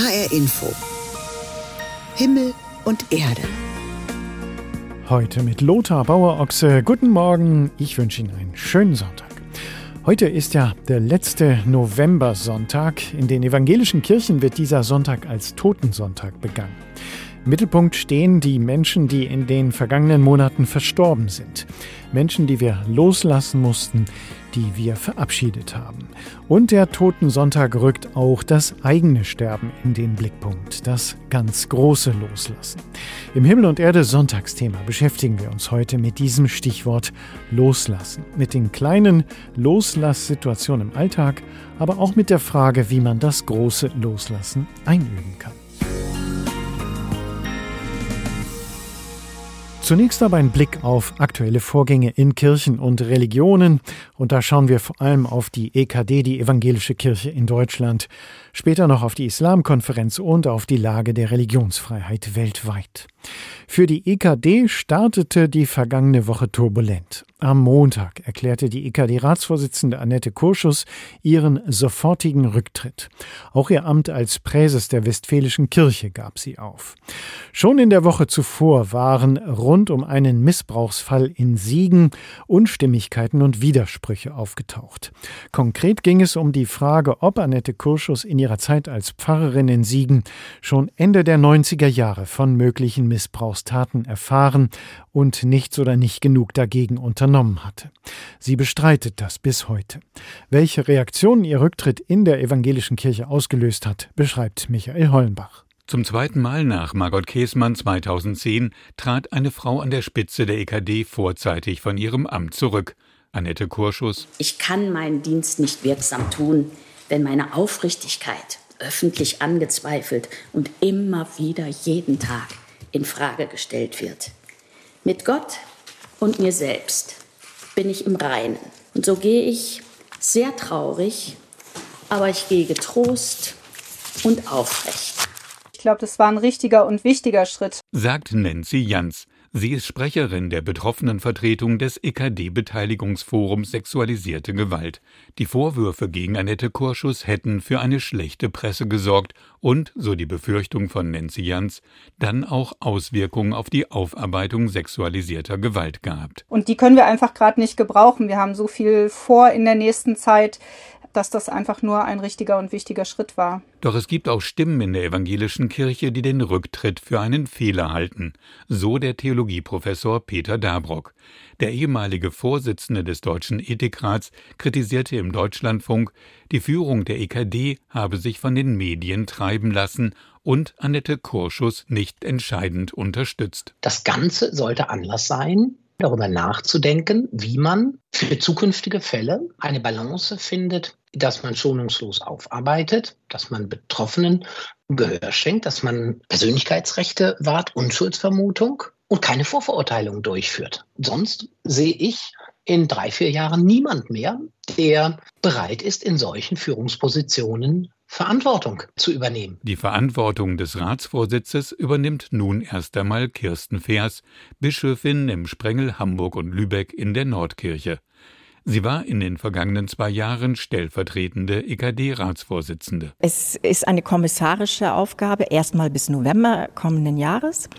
HR Info. Himmel und Erde. Heute mit Lothar Bauer-Ochse. Guten Morgen. Ich wünsche Ihnen einen schönen Sonntag. Heute ist ja der letzte Novembersonntag. In den evangelischen Kirchen wird dieser Sonntag als Totensonntag begangen. Im Mittelpunkt stehen die Menschen, die in den vergangenen Monaten verstorben sind. Menschen, die wir loslassen mussten, die wir verabschiedet haben. Und der Totensonntag rückt auch das eigene Sterben in den Blickpunkt, das ganz große Loslassen. Im Himmel und Erde Sonntagsthema beschäftigen wir uns heute mit diesem Stichwort Loslassen, mit den kleinen Loslasssituationen im Alltag, aber auch mit der Frage, wie man das große Loslassen einüben kann. Zunächst aber ein Blick auf aktuelle Vorgänge in Kirchen und Religionen. Und da schauen wir vor allem auf die EKD, die Evangelische Kirche in Deutschland, später noch auf die Islamkonferenz und auf die Lage der Religionsfreiheit weltweit. Für die EKD startete die vergangene Woche turbulent. Am Montag erklärte die EKD-Ratsvorsitzende Annette Kurschus ihren sofortigen Rücktritt. Auch ihr Amt als Präses der Westfälischen Kirche gab sie auf. Schon in der Woche zuvor waren rund um einen Missbrauchsfall in Siegen Unstimmigkeiten und Widersprüche aufgetaucht. Konkret ging es um die Frage, ob Annette Kurschus in ihrer Zeit als Pfarrerin in Siegen schon Ende der 90er Jahre von möglichen Missbrauchstaten erfahren und nichts oder nicht genug dagegen unternommen hatte. Sie bestreitet das bis heute. Welche Reaktionen ihr Rücktritt in der evangelischen Kirche ausgelöst hat, beschreibt Michael Hollenbach. Zum zweiten Mal nach Margot Käßmann 2010 trat eine Frau an der Spitze der EKD vorzeitig von ihrem Amt zurück. Annette Kurschus. Ich kann meinen Dienst nicht wirksam tun, wenn meine Aufrichtigkeit öffentlich angezweifelt und immer wieder jeden Tag in Frage gestellt wird. Mit Gott und mir selbst bin ich im Reinen. Und so gehe ich sehr traurig, aber ich gehe getrost und aufrecht. Ich glaube, das war ein richtiger und wichtiger Schritt, sagt Nancy Jans. Sie ist Sprecherin der Betroffenenvertretung des EKD-Beteiligungsforums Sexualisierte Gewalt. Die Vorwürfe gegen Annette Kurschus hätten für eine schlechte Presse gesorgt und, so die Befürchtung von Nancy Jans, dann auch Auswirkungen auf die Aufarbeitung sexualisierter Gewalt gehabt. Und die können wir einfach gerade nicht gebrauchen. Wir haben so viel vor in der nächsten Zeit dass das einfach nur ein richtiger und wichtiger Schritt war. Doch es gibt auch Stimmen in der evangelischen Kirche, die den Rücktritt für einen Fehler halten, so der Theologieprofessor Peter Dabrock. Der ehemalige Vorsitzende des Deutschen Ethikrats kritisierte im Deutschlandfunk, die Führung der EKD habe sich von den Medien treiben lassen und Annette Kurschus nicht entscheidend unterstützt. Das Ganze sollte Anlass sein, darüber nachzudenken, wie man für zukünftige Fälle eine Balance findet, dass man schonungslos aufarbeitet, dass man Betroffenen Gehör schenkt, dass man Persönlichkeitsrechte wahrt, Unschuldsvermutung und keine Vorverurteilung durchführt. Sonst sehe ich in drei, vier Jahren niemand mehr, der bereit ist, in solchen Führungspositionen Verantwortung zu übernehmen. Die Verantwortung des Ratsvorsitzes übernimmt nun erst einmal Kirsten Feers, Bischöfin im Sprengel Hamburg und Lübeck in der Nordkirche. Sie war in den vergangenen zwei Jahren stellvertretende EKD-Ratsvorsitzende. Es ist eine kommissarische Aufgabe, erstmal bis November kommenden Jahres.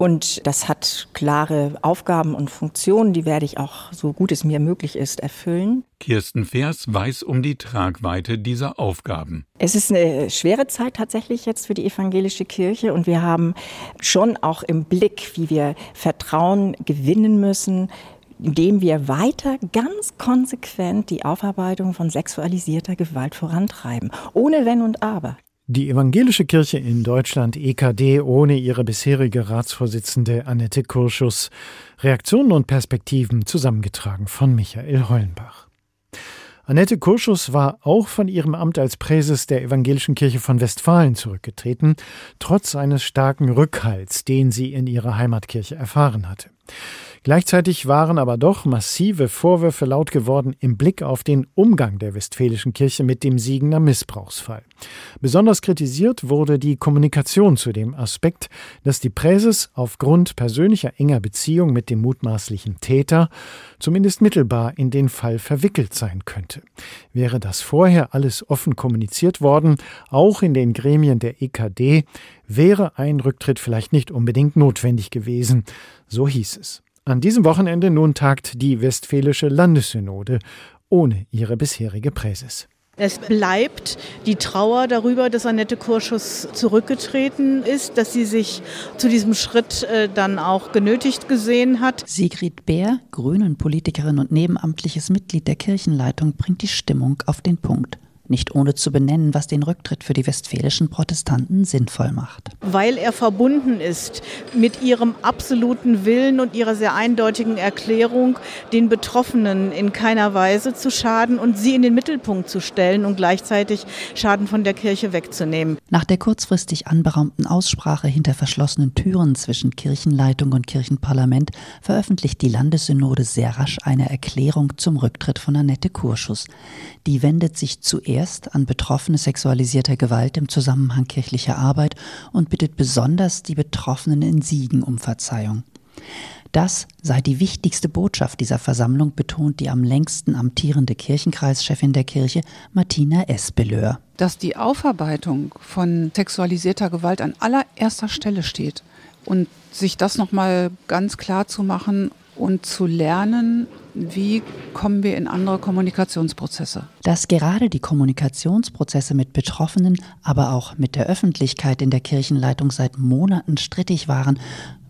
Und das hat klare Aufgaben und Funktionen, die werde ich auch, so gut es mir möglich ist, erfüllen. Kirsten Vers weiß um die Tragweite dieser Aufgaben. Es ist eine schwere Zeit tatsächlich jetzt für die evangelische Kirche und wir haben schon auch im Blick, wie wir Vertrauen gewinnen müssen, indem wir weiter ganz konsequent die Aufarbeitung von sexualisierter Gewalt vorantreiben, ohne Wenn und Aber. Die evangelische Kirche in Deutschland EKD ohne ihre bisherige Ratsvorsitzende Annette Kurschus. Reaktionen und Perspektiven zusammengetragen von Michael Hollenbach. Annette Kurschus war auch von ihrem Amt als Präses der Evangelischen Kirche von Westfalen zurückgetreten, trotz eines starken Rückhalts, den sie in ihrer Heimatkirche erfahren hatte. Gleichzeitig waren aber doch massive Vorwürfe laut geworden im Blick auf den Umgang der Westfälischen Kirche mit dem Siegener Missbrauchsfall. Besonders kritisiert wurde die Kommunikation zu dem Aspekt, dass die Präses aufgrund persönlicher enger Beziehung mit dem mutmaßlichen Täter zumindest mittelbar in den Fall verwickelt sein könnte. Wäre das vorher alles offen kommuniziert worden, auch in den Gremien der EKD, wäre ein Rücktritt vielleicht nicht unbedingt notwendig gewesen, so hieß es. An diesem Wochenende nun tagt die Westfälische Landessynode ohne ihre bisherige Präses. Es bleibt die Trauer darüber, dass Annette Kurschus zurückgetreten ist, dass sie sich zu diesem Schritt äh, dann auch genötigt gesehen hat. Sigrid Bär, Grünen-Politikerin und nebenamtliches Mitglied der Kirchenleitung, bringt die Stimmung auf den Punkt nicht ohne zu benennen, was den Rücktritt für die westfälischen Protestanten sinnvoll macht. Weil er verbunden ist mit ihrem absoluten Willen und ihrer sehr eindeutigen Erklärung, den Betroffenen in keiner Weise zu schaden und sie in den Mittelpunkt zu stellen und gleichzeitig Schaden von der Kirche wegzunehmen. Nach der kurzfristig anberaumten Aussprache hinter verschlossenen Türen zwischen Kirchenleitung und Kirchenparlament veröffentlicht die Landessynode sehr rasch eine Erklärung zum Rücktritt von Annette Kurschus. Die wendet sich zuerst zuerst an Betroffene sexualisierter Gewalt im Zusammenhang kirchlicher Arbeit und bittet besonders die Betroffenen in Siegen um Verzeihung. Das sei die wichtigste Botschaft dieser Versammlung, betont die am längsten amtierende Kirchenkreischefin der Kirche, Martina Espeleur. Dass die Aufarbeitung von sexualisierter Gewalt an allererster Stelle steht und sich das nochmal ganz klar zu machen und zu lernen, wie kommen wir in andere Kommunikationsprozesse. Dass gerade die Kommunikationsprozesse mit Betroffenen, aber auch mit der Öffentlichkeit in der Kirchenleitung seit Monaten strittig waren,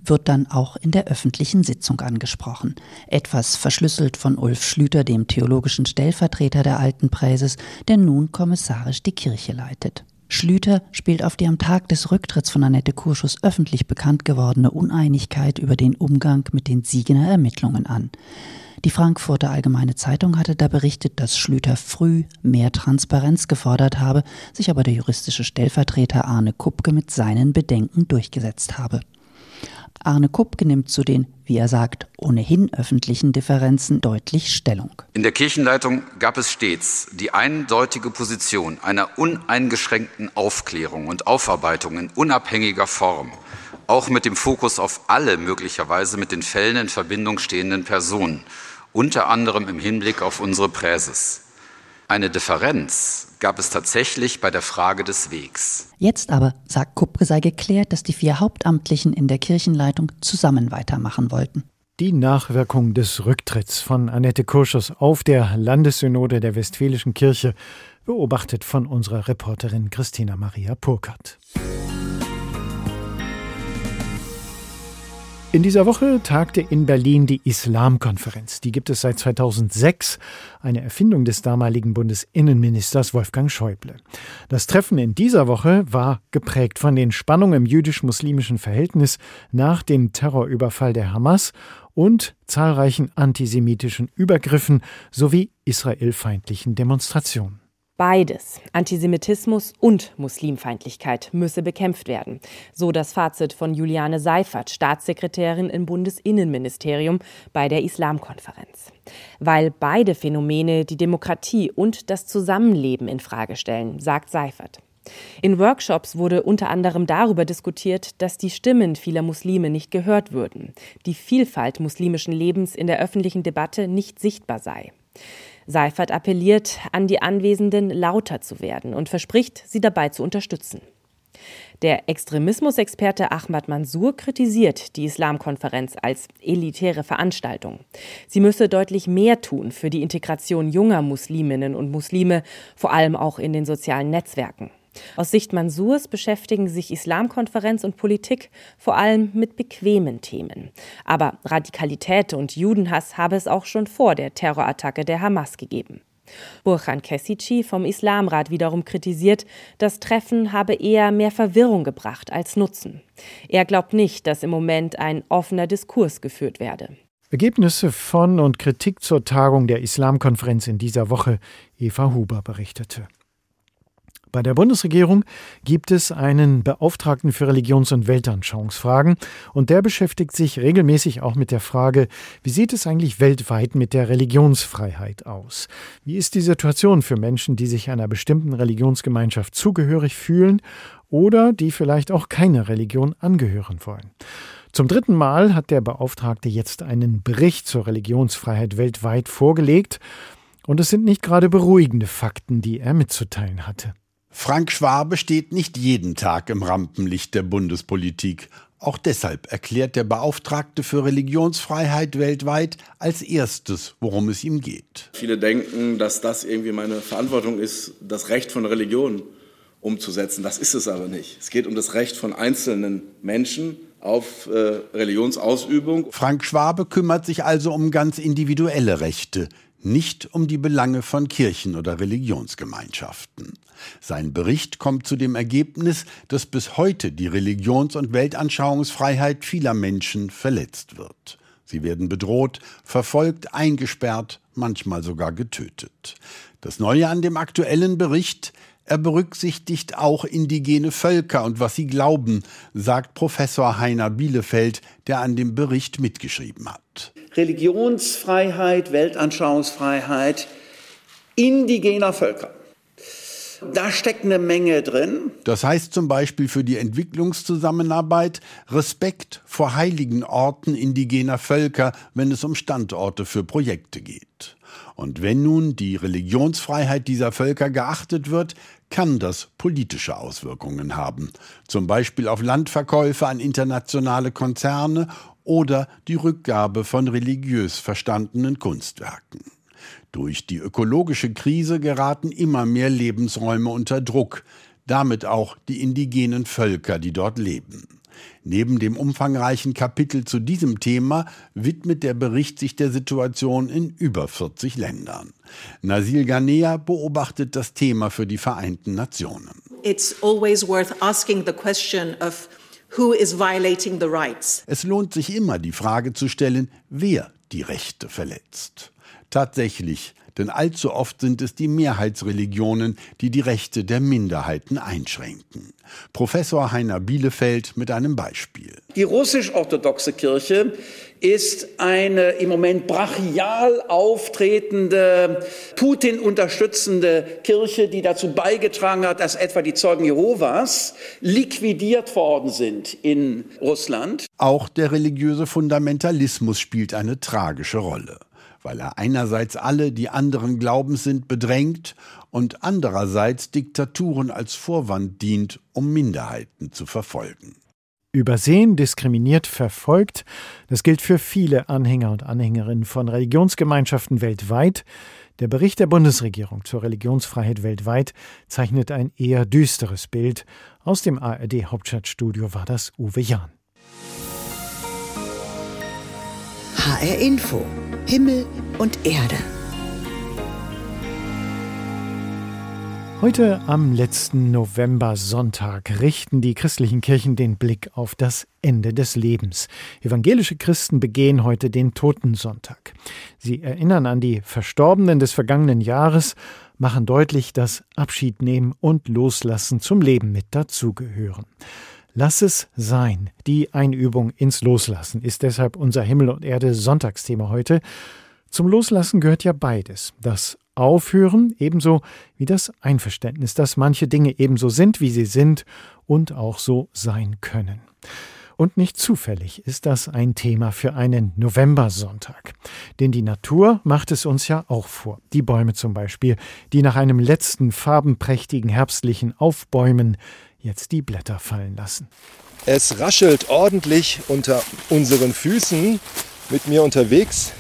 wird dann auch in der öffentlichen Sitzung angesprochen. Etwas verschlüsselt von Ulf Schlüter, dem theologischen Stellvertreter der alten Präses, der nun kommissarisch die Kirche leitet. Schlüter spielt auf die am Tag des Rücktritts von Annette Kurschus öffentlich bekannt gewordene Uneinigkeit über den Umgang mit den Siegener Ermittlungen an. Die Frankfurter Allgemeine Zeitung hatte da berichtet, dass Schlüter früh mehr Transparenz gefordert habe, sich aber der juristische Stellvertreter Arne Kupke mit seinen Bedenken durchgesetzt habe. Arne Kupke nimmt zu den, wie er sagt, ohnehin öffentlichen Differenzen deutlich Stellung. In der Kirchenleitung gab es stets die eindeutige Position einer uneingeschränkten Aufklärung und Aufarbeitung in unabhängiger Form, auch mit dem Fokus auf alle möglicherweise mit den Fällen in Verbindung stehenden Personen, unter anderem im Hinblick auf unsere Präses. Eine Differenz gab es tatsächlich bei der Frage des Wegs. Jetzt aber, sagt Kupke, sei geklärt, dass die vier Hauptamtlichen in der Kirchenleitung zusammen weitermachen wollten. Die Nachwirkung des Rücktritts von Annette Kurschus auf der Landessynode der Westfälischen Kirche, beobachtet von unserer Reporterin Christina Maria Purkert. In dieser Woche tagte in Berlin die Islamkonferenz. Die gibt es seit 2006, eine Erfindung des damaligen Bundesinnenministers Wolfgang Schäuble. Das Treffen in dieser Woche war geprägt von den Spannungen im jüdisch-muslimischen Verhältnis nach dem Terrorüberfall der Hamas und zahlreichen antisemitischen Übergriffen sowie israelfeindlichen Demonstrationen. Beides, Antisemitismus und Muslimfeindlichkeit, müsse bekämpft werden. So das Fazit von Juliane Seifert, Staatssekretärin im Bundesinnenministerium bei der Islamkonferenz. Weil beide Phänomene die Demokratie und das Zusammenleben in Frage stellen, sagt Seifert. In Workshops wurde unter anderem darüber diskutiert, dass die Stimmen vieler Muslime nicht gehört würden, die Vielfalt muslimischen Lebens in der öffentlichen Debatte nicht sichtbar sei. Seifert appelliert an die Anwesenden, lauter zu werden und verspricht, sie dabei zu unterstützen. Der Extremismusexperte Ahmad Mansour kritisiert die Islamkonferenz als elitäre Veranstaltung. Sie müsse deutlich mehr tun für die Integration junger Musliminnen und Muslime, vor allem auch in den sozialen Netzwerken. Aus Sicht Mansurs beschäftigen sich Islamkonferenz und Politik vor allem mit bequemen Themen. Aber Radikalität und Judenhass habe es auch schon vor der Terrorattacke der Hamas gegeben. Burhan Kessici vom Islamrat wiederum kritisiert, das Treffen habe eher mehr Verwirrung gebracht als Nutzen. Er glaubt nicht, dass im Moment ein offener Diskurs geführt werde. Ergebnisse von und Kritik zur Tagung der Islamkonferenz in dieser Woche Eva Huber berichtete. Bei der Bundesregierung gibt es einen Beauftragten für Religions- und Weltanschauungsfragen und der beschäftigt sich regelmäßig auch mit der Frage, wie sieht es eigentlich weltweit mit der Religionsfreiheit aus? Wie ist die Situation für Menschen, die sich einer bestimmten Religionsgemeinschaft zugehörig fühlen oder die vielleicht auch keine Religion angehören wollen? Zum dritten Mal hat der Beauftragte jetzt einen Bericht zur Religionsfreiheit weltweit vorgelegt. Und es sind nicht gerade beruhigende Fakten, die er mitzuteilen hatte. Frank Schwabe steht nicht jeden Tag im Rampenlicht der Bundespolitik. Auch deshalb erklärt der Beauftragte für Religionsfreiheit weltweit als erstes, worum es ihm geht. Viele denken, dass das irgendwie meine Verantwortung ist, das Recht von Religion umzusetzen. Das ist es aber nicht. Es geht um das Recht von einzelnen Menschen auf äh, Religionsausübung. Frank Schwabe kümmert sich also um ganz individuelle Rechte, nicht um die Belange von Kirchen oder Religionsgemeinschaften. Sein Bericht kommt zu dem Ergebnis, dass bis heute die Religions- und Weltanschauungsfreiheit vieler Menschen verletzt wird. Sie werden bedroht, verfolgt, eingesperrt, manchmal sogar getötet. Das Neue an dem aktuellen Bericht, er berücksichtigt auch indigene Völker und was sie glauben, sagt Professor Heiner Bielefeld, der an dem Bericht mitgeschrieben hat. Religionsfreiheit, Weltanschauungsfreiheit indigener Völker. Da steckt eine Menge drin. Das heißt zum Beispiel für die Entwicklungszusammenarbeit Respekt vor heiligen Orten indigener Völker, wenn es um Standorte für Projekte geht. Und wenn nun die Religionsfreiheit dieser Völker geachtet wird, kann das politische Auswirkungen haben, zum Beispiel auf Landverkäufe an internationale Konzerne oder die Rückgabe von religiös verstandenen Kunstwerken. Durch die ökologische Krise geraten immer mehr Lebensräume unter Druck, damit auch die indigenen Völker, die dort leben. Neben dem umfangreichen Kapitel zu diesem Thema widmet der Bericht sich der Situation in über 40 Ländern. Nasil Ghanea beobachtet das Thema für die Vereinten Nationen. It's always worth asking the question of who is violating the rights. Es lohnt sich immer die Frage zu stellen, wer die Rechte verletzt. Tatsächlich, denn allzu oft sind es die Mehrheitsreligionen, die die Rechte der Minderheiten einschränken. Professor Heiner Bielefeld mit einem Beispiel. Die russisch-orthodoxe Kirche ist eine im Moment brachial auftretende, Putin unterstützende Kirche, die dazu beigetragen hat, dass etwa die Zeugen Jehovas liquidiert worden sind in Russland. Auch der religiöse Fundamentalismus spielt eine tragische Rolle weil er einerseits alle, die anderen Glaubens sind, bedrängt und andererseits Diktaturen als Vorwand dient, um Minderheiten zu verfolgen. Übersehen, diskriminiert, verfolgt, das gilt für viele Anhänger und Anhängerinnen von Religionsgemeinschaften weltweit. Der Bericht der Bundesregierung zur Religionsfreiheit weltweit zeichnet ein eher düsteres Bild. Aus dem ARD Hauptstadtstudio war das Uwe Jahn. HR Info Himmel und Erde. Heute am letzten November-Sonntag richten die christlichen Kirchen den Blick auf das Ende des Lebens. Evangelische Christen begehen heute den Totensonntag. Sie erinnern an die Verstorbenen des vergangenen Jahres, machen deutlich, dass Abschiednehmen und Loslassen zum Leben mit dazugehören. Lass es sein. Die Einübung ins Loslassen ist deshalb unser Himmel und Erde Sonntagsthema heute. Zum Loslassen gehört ja beides. Das Aufhören ebenso wie das Einverständnis, dass manche Dinge ebenso sind, wie sie sind und auch so sein können. Und nicht zufällig ist das ein Thema für einen Novembersonntag. Denn die Natur macht es uns ja auch vor. Die Bäume zum Beispiel, die nach einem letzten farbenprächtigen herbstlichen Aufbäumen jetzt die Blätter fallen lassen. Es raschelt ordentlich unter unseren Füßen. Mit mir unterwegs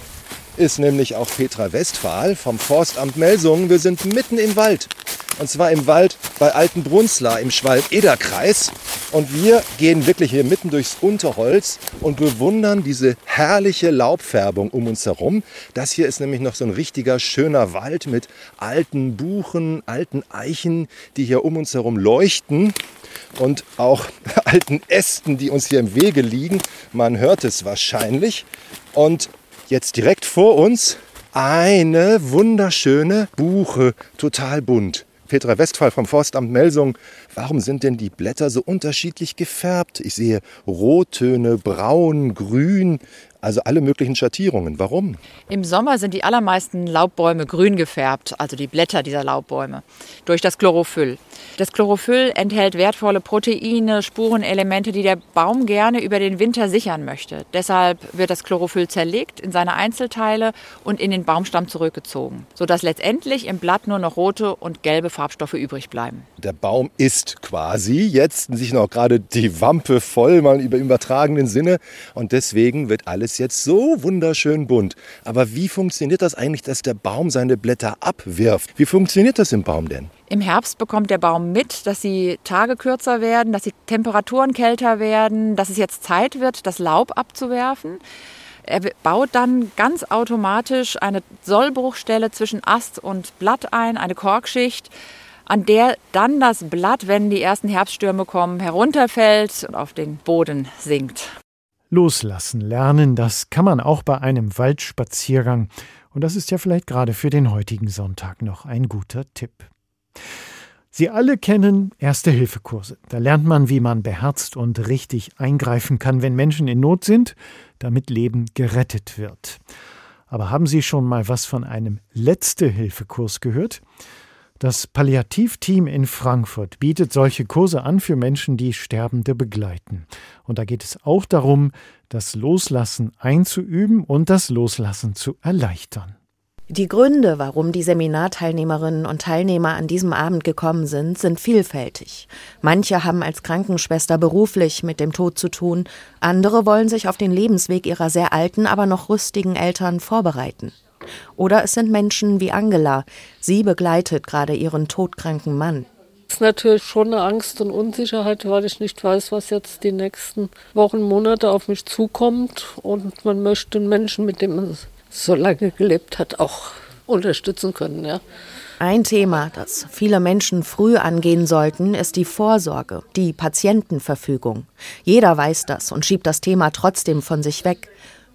ist nämlich auch Petra Westphal vom Forstamt Melsungen. Wir sind mitten im Wald. Und zwar im Wald bei Altenbrunzlar im Schwalb-Eder-Kreis. Und wir gehen wirklich hier mitten durchs Unterholz und bewundern diese herrliche Laubfärbung um uns herum. Das hier ist nämlich noch so ein richtiger schöner Wald mit alten Buchen, alten Eichen, die hier um uns herum leuchten. Und auch alten Ästen, die uns hier im Wege liegen. Man hört es wahrscheinlich. Und jetzt direkt vor uns eine wunderschöne Buche, total bunt Petra Westphal vom Forstamt Melsung. Warum sind denn die Blätter so unterschiedlich gefärbt? Ich sehe Rottöne, Braun, Grün. Also alle möglichen Schattierungen. Warum? Im Sommer sind die allermeisten Laubbäume grün gefärbt, also die Blätter dieser Laubbäume, durch das Chlorophyll. Das Chlorophyll enthält wertvolle Proteine, Spurenelemente, die der Baum gerne über den Winter sichern möchte. Deshalb wird das Chlorophyll zerlegt in seine Einzelteile und in den Baumstamm zurückgezogen, sodass letztendlich im Blatt nur noch rote und gelbe Farbstoffe übrig bleiben. Der Baum ist quasi jetzt sich noch gerade die Wampe voll, mal im übertragenen Sinne. Und deswegen wird alles ist jetzt so wunderschön bunt. Aber wie funktioniert das eigentlich, dass der Baum seine Blätter abwirft? Wie funktioniert das im Baum denn? Im Herbst bekommt der Baum mit, dass die Tage kürzer werden, dass die Temperaturen kälter werden, dass es jetzt Zeit wird, das Laub abzuwerfen. Er baut dann ganz automatisch eine Sollbruchstelle zwischen Ast und Blatt ein, eine Korkschicht, an der dann das Blatt, wenn die ersten Herbststürme kommen, herunterfällt und auf den Boden sinkt. Loslassen lernen, das kann man auch bei einem Waldspaziergang. Und das ist ja vielleicht gerade für den heutigen Sonntag noch ein guter Tipp. Sie alle kennen Erste-Hilfe-Kurse. Da lernt man, wie man beherzt und richtig eingreifen kann, wenn Menschen in Not sind, damit Leben gerettet wird. Aber haben Sie schon mal was von einem Letzte-Hilfe-Kurs gehört? Das Palliativteam in Frankfurt bietet solche Kurse an für Menschen, die Sterbende begleiten. Und da geht es auch darum, das Loslassen einzuüben und das Loslassen zu erleichtern. Die Gründe, warum die Seminarteilnehmerinnen und Teilnehmer an diesem Abend gekommen sind, sind vielfältig. Manche haben als Krankenschwester beruflich mit dem Tod zu tun, andere wollen sich auf den Lebensweg ihrer sehr alten, aber noch rüstigen Eltern vorbereiten. Oder es sind Menschen wie Angela. Sie begleitet gerade ihren todkranken Mann. Es ist natürlich schon eine Angst und Unsicherheit, weil ich nicht weiß, was jetzt die nächsten Wochen, Monate auf mich zukommt. Und man möchte den Menschen, mit dem man so lange gelebt hat, auch unterstützen können. Ja. Ein Thema, das viele Menschen früh angehen sollten, ist die Vorsorge, die Patientenverfügung. Jeder weiß das und schiebt das Thema trotzdem von sich weg.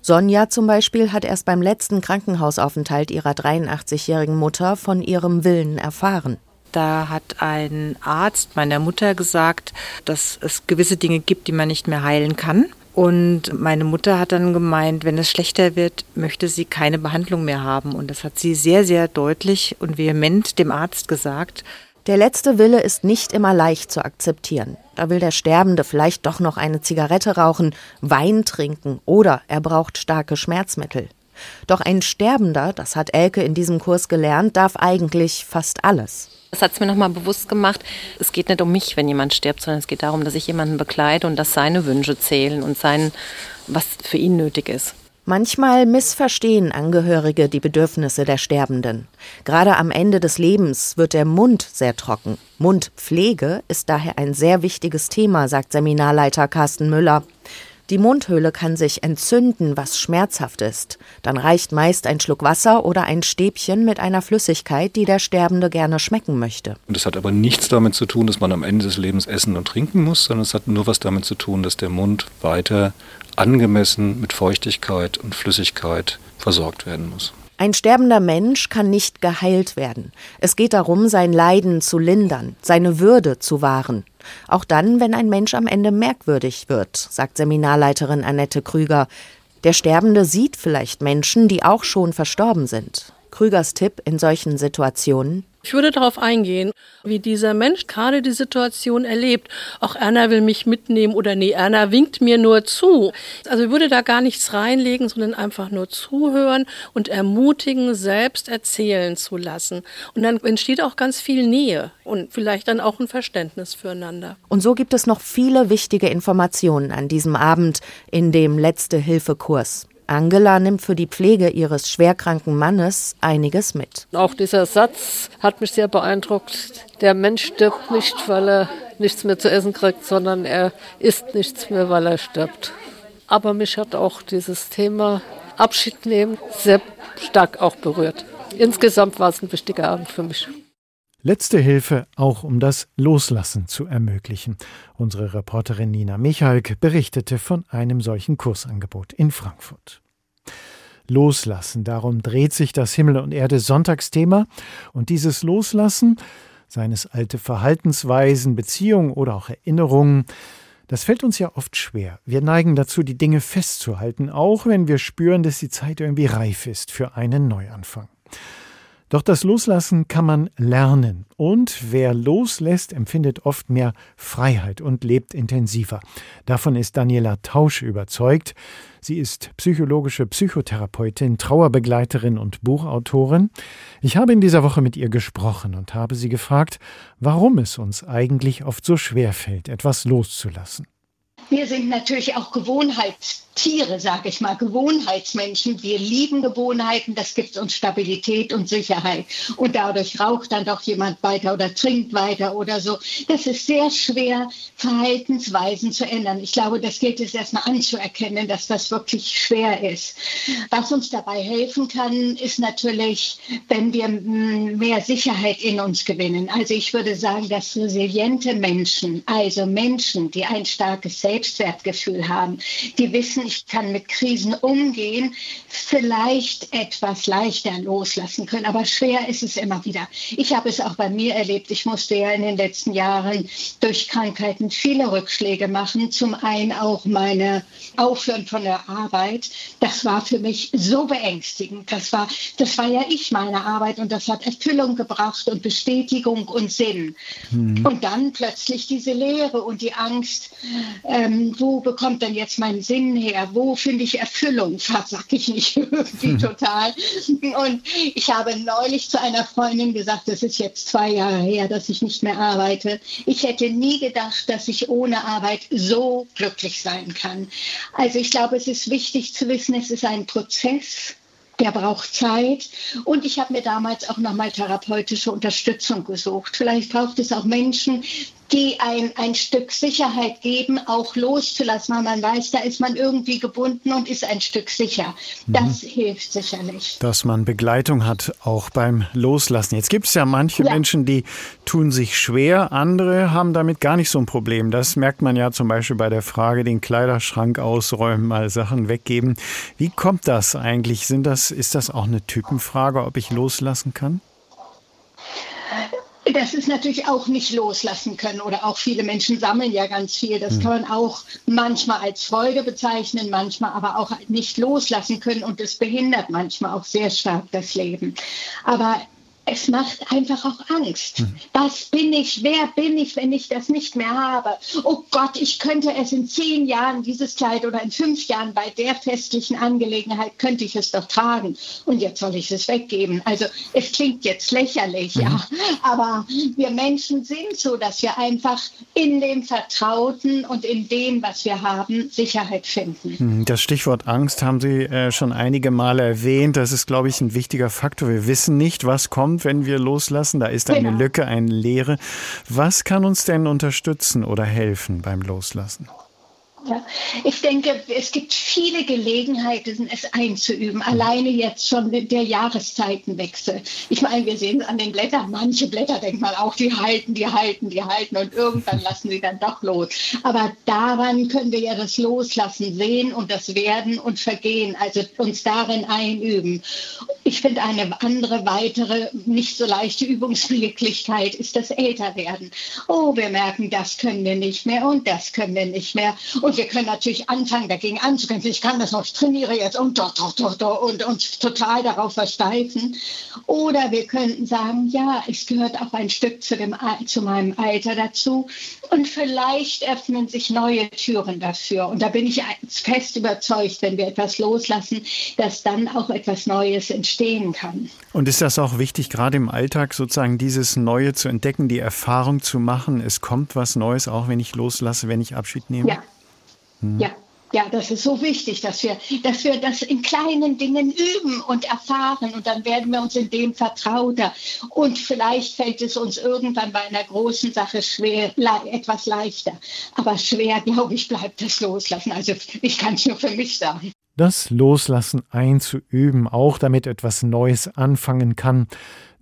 Sonja zum Beispiel hat erst beim letzten Krankenhausaufenthalt ihrer 83-jährigen Mutter von ihrem Willen erfahren. Da hat ein Arzt meiner Mutter gesagt, dass es gewisse Dinge gibt, die man nicht mehr heilen kann. Und meine Mutter hat dann gemeint, wenn es schlechter wird, möchte sie keine Behandlung mehr haben. Und das hat sie sehr, sehr deutlich und vehement dem Arzt gesagt. Der letzte Wille ist nicht immer leicht zu akzeptieren. Da will der Sterbende vielleicht doch noch eine Zigarette rauchen, Wein trinken oder er braucht starke Schmerzmittel. Doch ein Sterbender, das hat Elke in diesem Kurs gelernt, darf eigentlich fast alles. Das hat es mir nochmal bewusst gemacht. Es geht nicht um mich, wenn jemand stirbt, sondern es geht darum, dass ich jemanden begleite und dass seine Wünsche zählen und sein, was für ihn nötig ist. Manchmal missverstehen Angehörige die Bedürfnisse der Sterbenden. Gerade am Ende des Lebens wird der Mund sehr trocken. Mundpflege ist daher ein sehr wichtiges Thema, sagt Seminarleiter Carsten Müller. Die Mundhöhle kann sich entzünden, was schmerzhaft ist. Dann reicht meist ein Schluck Wasser oder ein Stäbchen mit einer Flüssigkeit, die der Sterbende gerne schmecken möchte. das hat aber nichts damit zu tun, dass man am Ende des Lebens essen und trinken muss, sondern es hat nur was damit zu tun, dass der Mund weiter angemessen mit Feuchtigkeit und Flüssigkeit versorgt werden muss. Ein sterbender Mensch kann nicht geheilt werden. Es geht darum, sein Leiden zu lindern, seine Würde zu wahren. Auch dann, wenn ein Mensch am Ende merkwürdig wird, sagt Seminarleiterin Annette Krüger. Der Sterbende sieht vielleicht Menschen, die auch schon verstorben sind. Krügers Tipp in solchen Situationen ich würde darauf eingehen, wie dieser Mensch gerade die Situation erlebt. Auch Erna will mich mitnehmen oder nee, Erna winkt mir nur zu. Also ich würde da gar nichts reinlegen, sondern einfach nur zuhören und ermutigen, selbst erzählen zu lassen. Und dann entsteht auch ganz viel Nähe und vielleicht dann auch ein Verständnis füreinander. Und so gibt es noch viele wichtige Informationen an diesem Abend in dem Letzte-Hilfe-Kurs. Angela nimmt für die Pflege ihres schwerkranken Mannes einiges mit. Auch dieser Satz hat mich sehr beeindruckt. Der Mensch stirbt nicht, weil er nichts mehr zu essen kriegt, sondern er isst nichts mehr, weil er stirbt. Aber mich hat auch dieses Thema Abschied nehmen sehr stark auch berührt. Insgesamt war es ein wichtiger Abend für mich. Letzte Hilfe auch um das Loslassen zu ermöglichen. Unsere Reporterin Nina Michalk berichtete von einem solchen Kursangebot in Frankfurt. Loslassen, darum dreht sich das Himmel und Erde Sonntagsthema. Und dieses Loslassen, seien es alte Verhaltensweisen, Beziehungen oder auch Erinnerungen. Das fällt uns ja oft schwer. Wir neigen dazu, die Dinge festzuhalten, auch wenn wir spüren, dass die Zeit irgendwie reif ist für einen Neuanfang. Doch das Loslassen kann man lernen. Und wer loslässt, empfindet oft mehr Freiheit und lebt intensiver. Davon ist Daniela Tausch überzeugt. Sie ist psychologische Psychotherapeutin, Trauerbegleiterin und Buchautorin. Ich habe in dieser Woche mit ihr gesprochen und habe sie gefragt, warum es uns eigentlich oft so schwer fällt, etwas loszulassen. Wir sind natürlich auch Gewohnheitstiere, sage ich mal, Gewohnheitsmenschen. Wir lieben Gewohnheiten, das gibt uns Stabilität und Sicherheit. Und dadurch raucht dann doch jemand weiter oder trinkt weiter oder so. Das ist sehr schwer, Verhaltensweisen zu ändern. Ich glaube, das gilt es erstmal anzuerkennen, dass das wirklich schwer ist. Was uns dabei helfen kann, ist natürlich, wenn wir mehr Sicherheit in uns gewinnen. Also ich würde sagen, dass resiliente Menschen, also Menschen, die ein starkes Selbst Selbstwertgefühl haben, die wissen, ich kann mit Krisen umgehen, vielleicht etwas leichter loslassen können. Aber schwer ist es immer wieder. Ich habe es auch bei mir erlebt. Ich musste ja in den letzten Jahren durch Krankheiten viele Rückschläge machen. Zum einen auch meine Aufhören von der Arbeit. Das war für mich so beängstigend. Das war, das war ja ich meine Arbeit und das hat Erfüllung gebracht und Bestätigung und Sinn. Mhm. Und dann plötzlich diese Leere und die Angst, äh, ähm, wo bekommt denn jetzt mein Sinn her? Wo finde ich Erfüllung? Sag ich nicht irgendwie total. Und ich habe neulich zu einer Freundin gesagt, das ist jetzt zwei Jahre her, dass ich nicht mehr arbeite. Ich hätte nie gedacht, dass ich ohne Arbeit so glücklich sein kann. Also ich glaube, es ist wichtig zu wissen, es ist ein Prozess der braucht Zeit. Und ich habe mir damals auch nochmal therapeutische Unterstützung gesucht. Vielleicht braucht es auch Menschen, die ein, ein Stück Sicherheit geben, auch loszulassen, weil man weiß, da ist man irgendwie gebunden und ist ein Stück sicher. Das mhm. hilft sicherlich. Dass man Begleitung hat, auch beim Loslassen. Jetzt gibt es ja manche ja. Menschen, die tun sich schwer, andere haben damit gar nicht so ein Problem. Das merkt man ja zum Beispiel bei der Frage, den Kleiderschrank ausräumen, mal Sachen weggeben. Wie kommt das eigentlich? Sind das, ist das auch eine Typenfrage, ob ich loslassen kann? Das ist natürlich auch nicht loslassen können oder auch viele Menschen sammeln ja ganz viel. Das hm. kann man auch manchmal als Freude bezeichnen, manchmal aber auch nicht loslassen können und es behindert manchmal auch sehr stark das Leben. Aber es macht einfach auch Angst. Mhm. Was bin ich? Wer bin ich, wenn ich das nicht mehr habe? Oh Gott, ich könnte es in zehn Jahren, dieses Kleid, oder in fünf Jahren bei der festlichen Angelegenheit, könnte ich es doch tragen. Und jetzt soll ich es weggeben. Also es klingt jetzt lächerlich, mhm. ja. Aber wir Menschen sind so, dass wir einfach in dem Vertrauten und in dem, was wir haben, Sicherheit finden. Mhm. Das Stichwort Angst haben Sie äh, schon einige Male erwähnt. Das ist, glaube ich, ein wichtiger Faktor. Wir wissen nicht, was kommt kommt, wenn wir loslassen. Da ist eine genau. Lücke, eine Leere. Was kann uns denn unterstützen oder helfen beim Loslassen? Ja, ich denke, es gibt viele Gelegenheiten, es einzuüben. Alleine jetzt schon der Jahreszeitenwechsel. Ich meine, wir sehen es an den Blättern. Manche Blätter denkt man auch, die halten, die halten, die halten und irgendwann lassen sie dann doch los. Aber daran können wir ja das Loslassen sehen und das Werden und Vergehen, also uns darin einüben. Ich finde, eine andere, weitere, nicht so leichte Übungsmöglichkeit ist das Älterwerden. Oh, wir merken, das können wir nicht mehr und das können wir nicht mehr. Und wir können natürlich anfangen, dagegen anzukämpfen. Ich kann das noch, ich trainiere jetzt und doch, doch, doch, doch und uns total darauf versteifen. Oder wir könnten sagen, ja, es gehört auch ein Stück zu, dem, zu meinem Alter dazu. Und vielleicht öffnen sich neue Türen dafür. Und da bin ich fest überzeugt, wenn wir etwas loslassen, dass dann auch etwas Neues entstehen kann. Und ist das auch wichtig, gerade im Alltag sozusagen dieses Neue zu entdecken, die Erfahrung zu machen, es kommt was Neues, auch wenn ich loslasse, wenn ich Abschied nehme? Ja. Mhm. Ja, ja, das ist so wichtig, dass wir, dass wir das in kleinen Dingen üben und erfahren und dann werden wir uns in dem vertrauter. Und vielleicht fällt es uns irgendwann bei einer großen Sache schwer, le etwas leichter. Aber schwer, glaube ich, bleibt das Loslassen. Also ich kann es nur für mich sagen. Das Loslassen einzuüben, auch damit etwas Neues anfangen kann.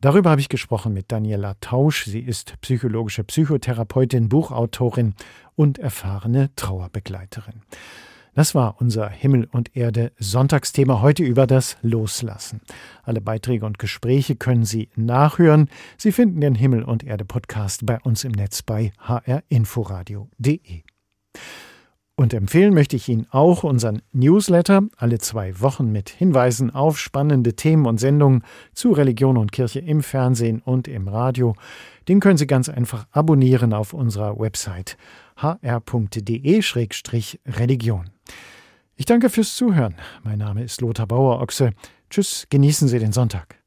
Darüber habe ich gesprochen mit Daniela Tausch. Sie ist psychologische Psychotherapeutin, Buchautorin und erfahrene Trauerbegleiterin. Das war unser Himmel und Erde Sonntagsthema heute über das Loslassen. Alle Beiträge und Gespräche können Sie nachhören. Sie finden den Himmel und Erde Podcast bei uns im Netz bei hrinforadio.de. Und empfehlen möchte ich Ihnen auch unseren Newsletter, alle zwei Wochen mit Hinweisen auf spannende Themen und Sendungen zu Religion und Kirche im Fernsehen und im Radio. Den können Sie ganz einfach abonnieren auf unserer Website hr.de-religion. Ich danke fürs Zuhören. Mein Name ist Lothar Bauer-Ochse. Tschüss, genießen Sie den Sonntag.